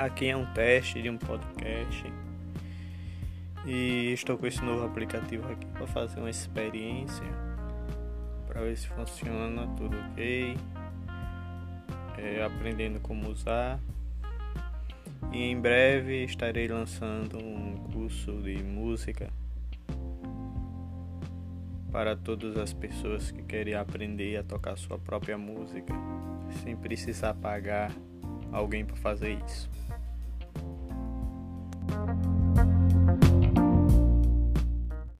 Aqui é um teste de um podcast. E estou com esse novo aplicativo aqui para fazer uma experiência para ver se funciona tudo ok, é, aprendendo como usar. E em breve estarei lançando um curso de música para todas as pessoas que querem aprender a tocar sua própria música sem precisar pagar alguém para fazer isso.